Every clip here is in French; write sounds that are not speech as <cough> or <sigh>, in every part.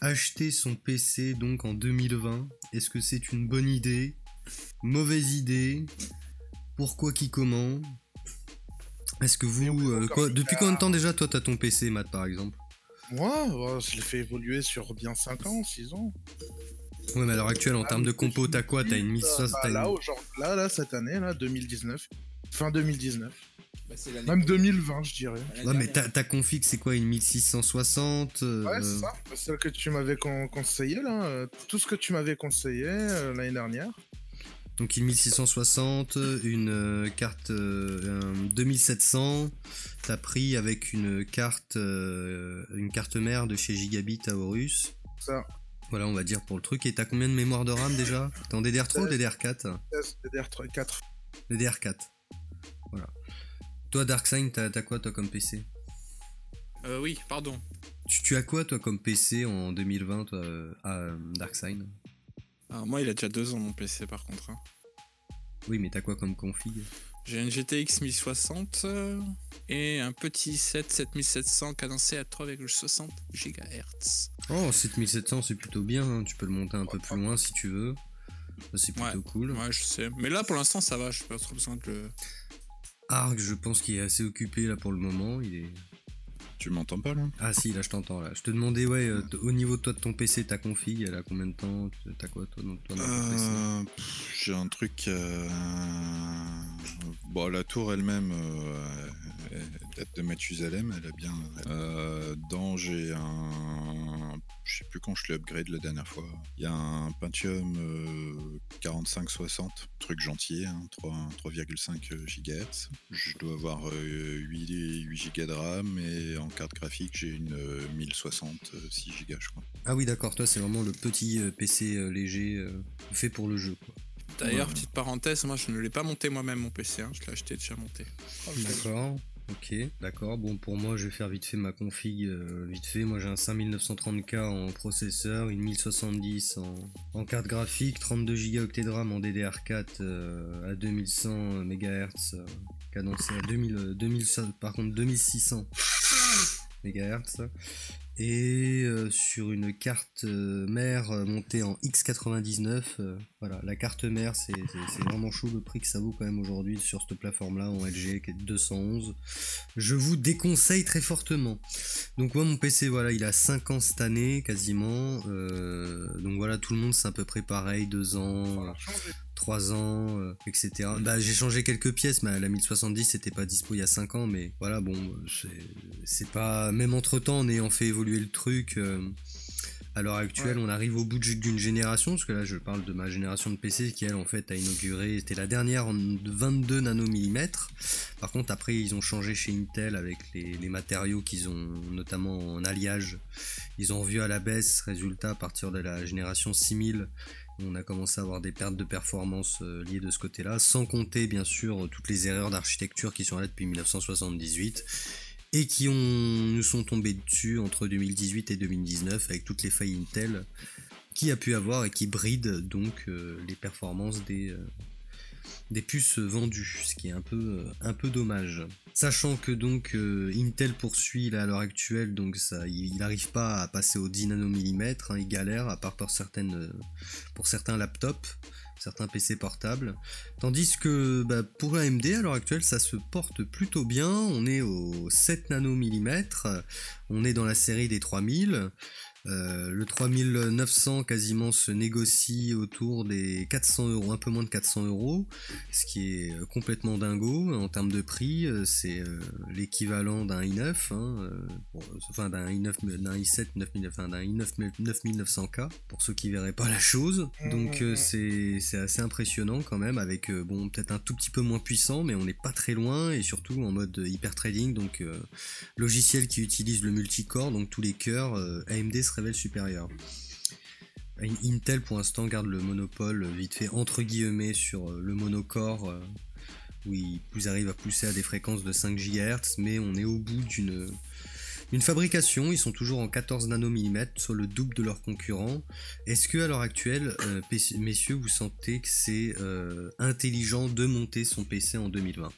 acheter son PC donc en 2020. Est-ce que c'est une bonne idée? Mauvaise idée? Pourquoi qui comment? Est-ce que vous... euh, quoi, depuis combien de temps déjà toi t'as ton PC Matt par exemple? Moi, ouais, je l'ai fait évoluer sur bien 5 ans, 6 ans. Ouais mais à l'heure actuelle en termes de compo t'as quoi? T'as une 1060 Bah, là, une- là, là, cette année, là, 2019. Fin 2019. Bah, Même prochaine. 2020, je dirais. Ouais mais ta, ta config c'est quoi une 1660 euh, Ouais, c'est ça. Celle que tu m'avais con- conseillé, là. euh, Tout ce que tu m'avais conseillé euh, l'année dernière. Donc une 1660, une euh, carte euh, un 2700, t'as pris avec une carte euh, une carte mère de chez Gigabit à Horus. Ça. Voilà, on va dire pour le truc. Et t'as combien de mémoire de RAM déjà? T'es en DDR3 ou DDR4 DDR4. DDR4. Voilà. Toi, DarkSign, t'as t'as quoi toi comme PC Euh, oui, pardon. tu, tu as quoi toi comme PC en 2020 toi, euh, à euh, DarkSign Alors moi, il a déjà deux ans mon PC par contre. hein. Oui, mais t'as quoi comme config? J'ai une GTX 1060 euh, et un petit 7 7700 cadencé à 3,60 GHz. Oh, 7700, c'est plutôt bien. hein. Tu peux le monter un peu plus loin si tu veux. C'est plutôt Ouais. cool. Ouais, je sais. Mais là, pour l'instant, ça va. Je pas trop besoin de le. Arc, je pense qu'il est assez occupé là pour le moment. Il est. Tu m'entends pas là? Ah si, là je t'entends là. Je te demandais, ouais, euh, au niveau de toi de ton PC, ta config, elle a combien de temps? T'as quoi toi, dans- toi dans ton PC Euh, J'ai un truc. euh, Bon, la tour elle-même euh, elle date de Mathusalem, elle a bien. Euh, dedans, j'ai un. Je sais plus quand je l'ai upgrade la dernière fois. Il y a un Pentium euh, 4560, truc gentil, hein, 3 3,5 GHz. Je dois avoir euh, 8, 8 Go de RAM et en carte graphique, j'ai une euh, 1060, euh, 6 Go, je crois. Ah oui, d'accord, toi c'est vraiment le petit euh, PC euh, léger euh, fait pour le jeu. Quoi. D'ailleurs, Ouais. petite parenthèse, moi je ne l'ai pas monté moi-même mon PC. hein. Je l'ai acheté déjà monté. D'accord. Ok, d'accord. Bon, pour moi, je vais faire vite fait ma config. euh, vite fait, moi j'ai un 5930K en processeur, une 1070 en, en carte graphique, 32 Go de RAM en DDR4 euh, à 2100 MHz, euh, cadencé à 2000, euh, 2000, par contre 2600 MHz. Et euh, sur une carte euh, mère euh, montée en X99, euh, voilà, la carte mère, c'est vraiment chaud le prix que ça vaut quand même aujourd'hui sur cette plateforme-là en LG qui est de 211. Je vous déconseille très fortement. Donc moi mon PC, voilà, il a 5 ans cette année quasiment. Donc voilà, tout le monde c'est à peu près pareil, 2 ans, 3 ans, euh, etc. Bah, j'ai changé quelques pièces, mais la 1070 c'était pas dispo il y a 5 ans, mais voilà, bon, c'est- pas. Même entre temps, en ayant fait évoluer le truc, euh, à l'heure actuelle, on arrive au bout d'une génération, parce que là je parle de ma génération de PC qui elle en fait a inauguré, c'était la dernière en 22 nanomillimètres. Par contre, après ils ont changé chez Intel avec les, les matériaux qu'ils ont, notamment en alliage. Ils ont revu à la baisse, résultat à partir de la génération 6000 on a commencé à avoir des pertes de performance euh, liées de ce côté-là, sans compter bien sûr toutes les erreurs d'architecture qui sont là depuis 1978 et qui nous sont tombées dessus entre 2018 et 2019 avec toutes les failles Intel qui a pu avoir et qui brident donc euh, les performances des, euh, des puces vendues, ce qui est un peu, euh, un peu dommage. Sachant que donc euh, Intel poursuit à l'heure actuelle, donc ça, il n'arrive pas à passer au 10 nanomillimètres, hein, il galère, à part pour, euh, certains laptops, certains PC portables. Tandis que bah, pour AMD à l'heure actuelle, ça se porte plutôt bien, on est au 7 nanomillimètres, on est dans la série des 3000. Euh, le 3900 quasiment se négocie autour des 400 euros, un peu moins de 400 euros, ce qui est euh, complètement dingo en termes de prix. euh, C'est euh, l'équivalent d'un i9, hein, pour- enfin d'un i9, d'un i7 9000, enfin d'un i9 9900K pour ceux qui verraient pas la chose. Donc euh, c'est c'est assez impressionnant quand même, avec bon peut-être un tout petit peu moins puissant, mais on n'est pas très loin et surtout en mode hyper trading, donc logiciel qui utilise le multicore, donc tous les cœurs, AMD se supérieur. In- Intel pour l'instant garde le monopole euh, vite fait entre guillemets sur euh, le monocore euh, où ils, arrivent à pousser à des fréquences de 5 GHz mais on est au bout d'une une fabrication, ils sont toujours en 14 nanomillimètres, soit le double de leurs concurrents. Est-ce que à l'heure actuelle, messieurs, vous sentez que c'est intelligent de monter son PC en 2020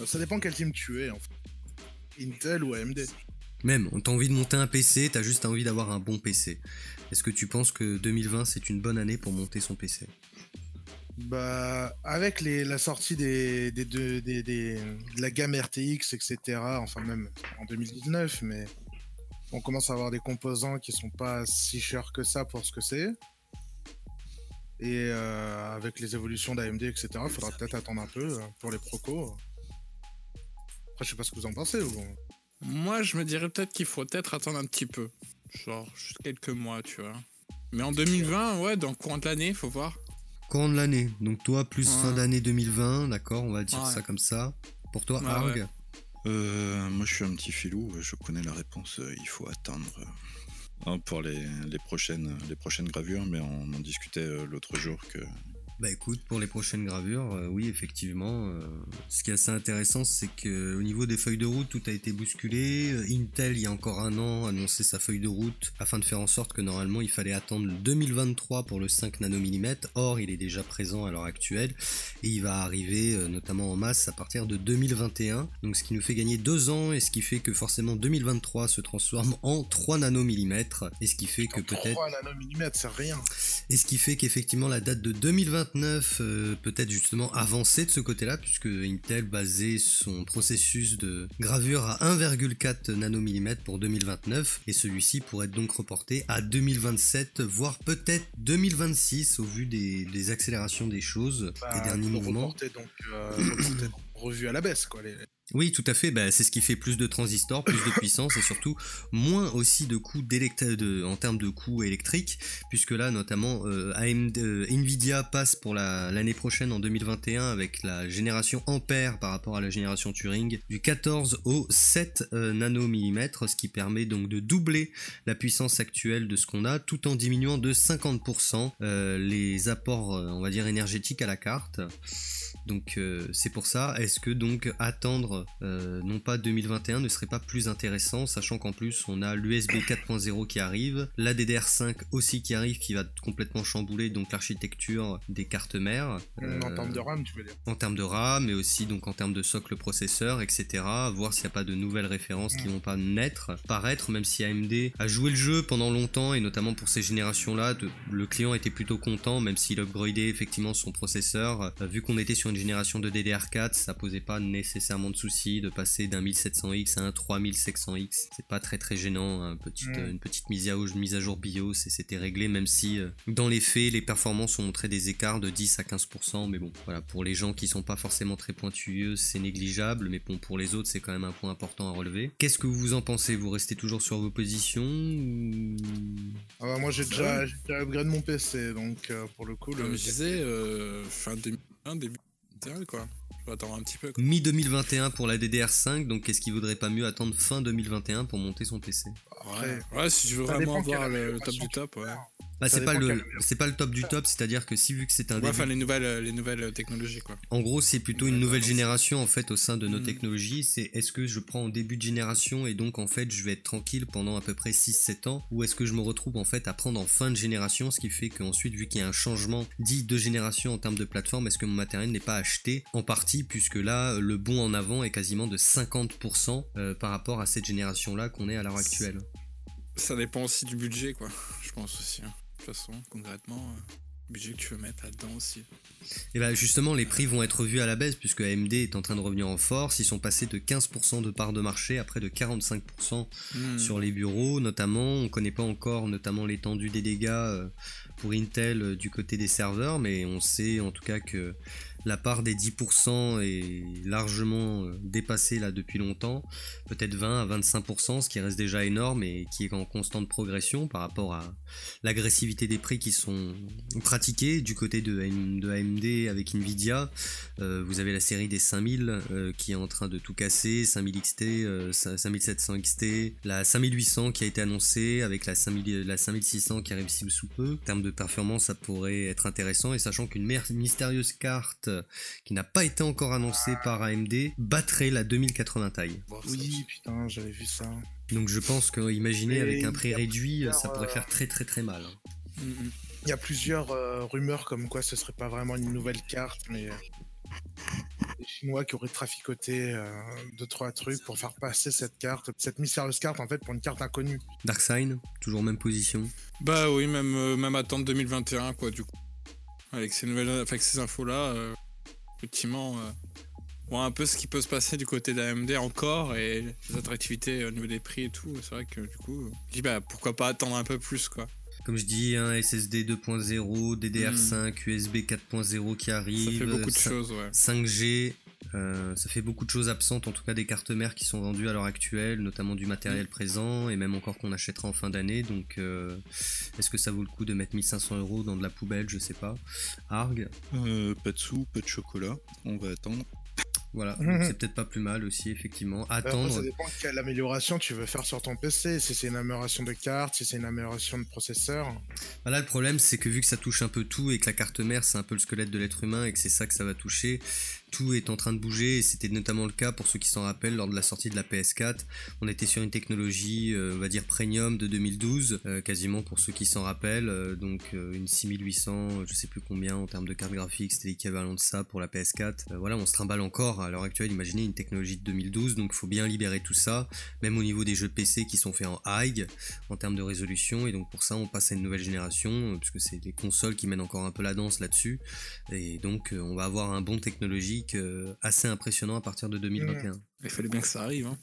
Euh, Ça dépend quel team tu es, en fait. Intel ou AMD. Même, t'as envie de monter un PC, t'as juste envie d'avoir un bon PC. Est-ce que tu penses que 2020 c'est une bonne année pour monter son PC Bah, avec la sortie des, de la gamme RTX, etc., enfin même en 2019, mais on commence à avoir des composants qui sont pas si chers que ça pour ce que c'est. Et euh, avec les évolutions d'AMD, etc., il faudra peut-être attendre un peu euh, pour les procos. Après, je sais pas ce que vous en pensez. Vous. Moi, je me dirais peut-être qu'il faut peut-être attendre un petit peu. Genre, juste quelques mois, tu vois. Mais en 2020, ouais, dans le courant de l'année, faut voir. Courant de l'année, donc toi plus Ouais. fin d'année 2020, d'accord, on va dire Ouais. ça comme ça. Pour toi, Ouais, Arg ouais. Euh, moi, je suis un petit filou, je connais la réponse, euh, il faut attendre euh, hein, pour les, les prochaines, les prochaines gravures, mais on en discutait euh, l'autre jour que Bah écoute, pour les prochaines gravures, euh, oui, effectivement. euh, ce qui est assez intéressant, c'est que au niveau des feuilles de route, tout a été bousculé. Euh, Intel, il y a encore un an, a annoncé sa feuille de route afin de faire en sorte que normalement, il fallait attendre le 2023 pour le 5 nanomillimètres. Or, il est déjà présent à l'heure actuelle et il va arriver euh, notamment en masse à partir de 2021. Donc, ce qui nous fait gagner deux ans et ce qui fait que forcément 2023 se transforme en 3 nanomillimètres et ce qui fait que peut-être 3 nanomillimètres, c'est rien. et ce qui fait qu'effectivement la date de 2029 euh, peut être justement avancée de ce côté-là, puisque Intel basait son processus de gravure à 1,4 nanomillimètres pour 2029, et celui-ci pourrait être donc reporté à 2027, voire peut-être 2026 au vu des, des accélérations des choses, Bah, des derniers mouvements. donc, euh, à la baisse, quoi. Les... Oui, tout à fait. Bah, c'est ce qui fait plus de transistors, plus de puissance et surtout moins aussi de coûts de, en termes de coûts électriques, puisque là, notamment, euh, euh, Nvidia passe pour la- l'année prochaine, en 2021, avec la génération Ampère par rapport à la génération Turing, du 14 au 7 euh, nanomillimètres, ce qui permet donc de doubler la puissance actuelle de ce qu'on a, tout en diminuant de 50% euh, les apports, euh, on va dire, énergétiques à la carte. Donc euh, c'est pour ça, est-ce que donc attendre euh, non pas 2021 ne serait pas plus intéressant, sachant qu'en plus on a l'USB 4.0 qui arrive, la DDR5 aussi qui arrive, qui va complètement chambouler donc l'architecture des cartes mères. en euh, termes de RAM, tu veux dire. en termes de RAM, mais aussi donc en termes de socle processeur, etc. Voir s'il n'y a pas de nouvelles références qui vont pas naître, paraître, même si AMD a joué le jeu pendant longtemps, et notamment pour ces générations-là, de- le client était plutôt content, même s'il upgradait effectivement son processeur. Vu qu'on était sur une génération de DDR4, ça posait pas nécessairement de soucis de passer d'un 1700X à un 3600X. C'est pas très très gênant, hein, petite, euh, une petite mise à, jour- mise à jour BIOS, et c'était réglé, même si euh, dans les faits, les performances ont montré des écarts de 10 à 15%, mais bon, voilà, pour les gens qui sont pas forcément très pointueux, c'est négligeable, mais bon, pour les autres, c'est quand même un point important à relever. Qu'est-ce que vous en pensez? Vous restez toujours sur vos positions ou- Ah bah, moi, j'ai déjà, j'ai déjà upgrade mon PC, donc euh, pour le coup, le Comme je disais, euh, fin 2021, début 2021, quoi. Je vais attendre un petit peu. quoi. Mi-2021 pour la DDR5, donc qu'est-ce qu'il vaudrait pas mieux attendre fin 2021 pour monter son PC Après, Ouais. ouais, si je veux vraiment voir le, le top du top, ouais. Bah, c'est pas le c'est pas le top du top, c'est-à-dire que si vu que c'est un Ouais, début enfin, les nouvelles, euh, les nouvelles technologies, quoi. En gros, c'est plutôt une nouvelle génération en fait au sein de nos Mm. technologies. C'est est-ce que je prends en début de génération et donc en fait je vais être tranquille pendant à peu près 6-7 ans? Ou est-ce que je me retrouve en fait à prendre en fin de génération, ce qui fait qu'ensuite vu qu'il y a un changement dit de génération en termes de plateforme, est-ce que mon matériel n'est pas acheté en partie puisque là le bond en avant est quasiment de 50% euh, par rapport à cette génération là qu'on est à l'heure actuelle? Ça dépend aussi du budget, quoi. Je pense aussi. hein. De toute façon, concrètement, euh, le budget que tu veux mettre là-dedans aussi. Et bah justement, les prix vont être revus à la baisse puisque AMD est en train de revenir en force. Ils sont passés de 15% de part de marché à près de 45% Hmm. sur les bureaux, notamment. On connaît pas encore notamment l'étendue des dégâts euh, pour Intel euh, du côté des serveurs, mais on sait en tout cas que la part des 10% est largement euh, dépassée là depuis longtemps, peut-être 20 à 25%, ce qui reste déjà énorme et qui est en constante progression par rapport à l'agressivité des prix qui sont pratiqués du côté de, AM de AMD avec Nvidia. Euh, vous avez la série des 5000 euh, qui est en train de tout casser, 5000 XT, euh, 5700 XT, la 5800 qui a été annoncée avec la, 5000, la 5600 qui arrive sous peu. En termes de performance, ça pourrait être intéressant et sachant qu'une mystérieuse carte euh, qui n'a pas été encore annoncée par AMD battrait la 2080 taille. Oui, putain, j'avais vu ça. Donc je pense que imaginez avec un prix réduit, ça pourrait euh, faire très très très mal. hein. Hmm, hmm. Il y a plusieurs euh, rumeurs comme quoi ce serait pas vraiment une nouvelle carte, mais les Chinois qui auraient traficoté euh, deux trois trucs pour faire passer cette carte, cette mystérieuse carte en fait pour une carte inconnue. Darkseid, toujours même position. Bah oui, même, euh, même attendre 2021, quoi, du coup. Avec ces nouvelles, avec ces infos-là, euh, effectivement, euh, on voit un peu ce qui peut se passer du côté d'AMD encore et les attractivités au niveau des prix et tout. C'est vrai que du coup, je dis bah pourquoi pas attendre un peu plus, quoi. Comme je dis, un SSD 2.0, DDR5, USB 4.0 qui Ça arrive. fait beaucoup de ça- choses, ouais. 5G, euh, ça fait beaucoup de choses absentes, en tout cas des cartes mères qui sont vendues à l'heure actuelle, notamment du matériel présent et même encore qu'on achètera en fin d'année. Donc, euh, est-ce que ça vaut le coup de mettre 1500 euros dans de la poubelle? Je sais pas. Arg, Euh, pas de sous, pas de chocolat. On va attendre. voilà, <laughs> c'est peut-être pas plus mal aussi, effectivement. Après, Attendre. ça dépend de quelle amélioration tu veux faire sur ton PC. Si c'est une amélioration de carte, si c'est une amélioration de processeur. Voilà, le problème, c'est que vu que ça touche un peu tout et que la carte mère, c'est un peu le squelette de l'être humain et que c'est ça que ça va toucher, tout est en train de bouger et c'était notamment le cas pour ceux qui s'en rappellent lors de la sortie de la PS4. On était sur une technologie, euh, on va dire premium de 2012, euh, quasiment pour ceux qui s'en rappellent. euh, donc une 6800, je sais plus combien en termes de carte graphique, c'était l'équivalent de ça pour la PS4. Euh, voilà, on se trimballe encore à l'heure actuelle. Imaginez une technologie de 2012, donc il faut bien libérer tout ça, même au niveau des jeux PC qui sont faits en high en termes de résolution et donc pour ça on passe à une nouvelle génération puisque c'est les consoles qui mènent encore un peu la danse là-dessus et donc on va avoir un bond technologique euh, assez impressionnant à partir de 2021. Il fallait bien que ça arrive, hein.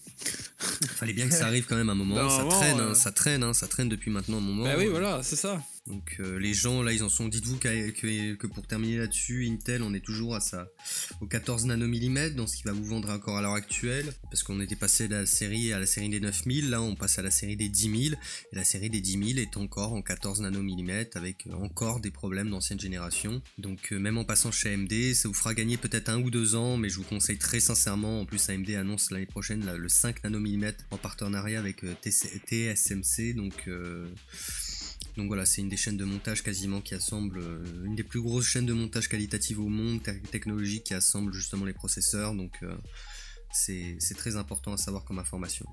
Fallait bien que ça arrive quand même un moment, <laughs> ça traîne, hein, ça traîne, hein, ça traîne depuis maintenant un moment. Bah oui, voilà, c'est ça. Donc euh, les gens là ils en sont. Dites-vous que, pour terminer là-dessus, Intel on est toujours à ça au 14 nanomillimètres dans ce qui va vous vendre encore à l'heure actuelle parce qu'on était passé la série à la série des 9000, là on passe à la série des 10 000 et la série des 10 000 est encore en 14 nanomillimètres avec encore des problèmes d'ancienne génération. Donc euh, même en passant chez AMD, ça vous fera gagner peut-être un ou deux ans, mais je vous conseille très sincèrement. En plus AMD annonce l'année prochaine le 5 nanomillimètres en partenariat avec euh, TSMC, donc donc voilà, c'est une des chaînes de montage quasiment qui assemble, euh, une des plus grosses chaînes de montage qualitatives au monde, te- technologique qui assemble justement les processeurs, donc euh, c'est très important à savoir comme information.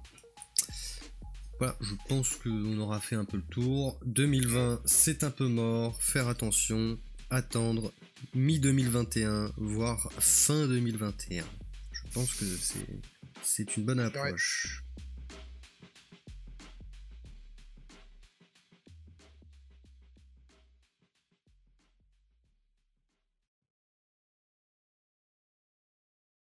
Voilà, je pense qu'on aura fait un peu le tour. 2020, c'est un peu mort, faire attention, attendre mi-2021, voire fin 2021. Je pense que c'est une bonne approche.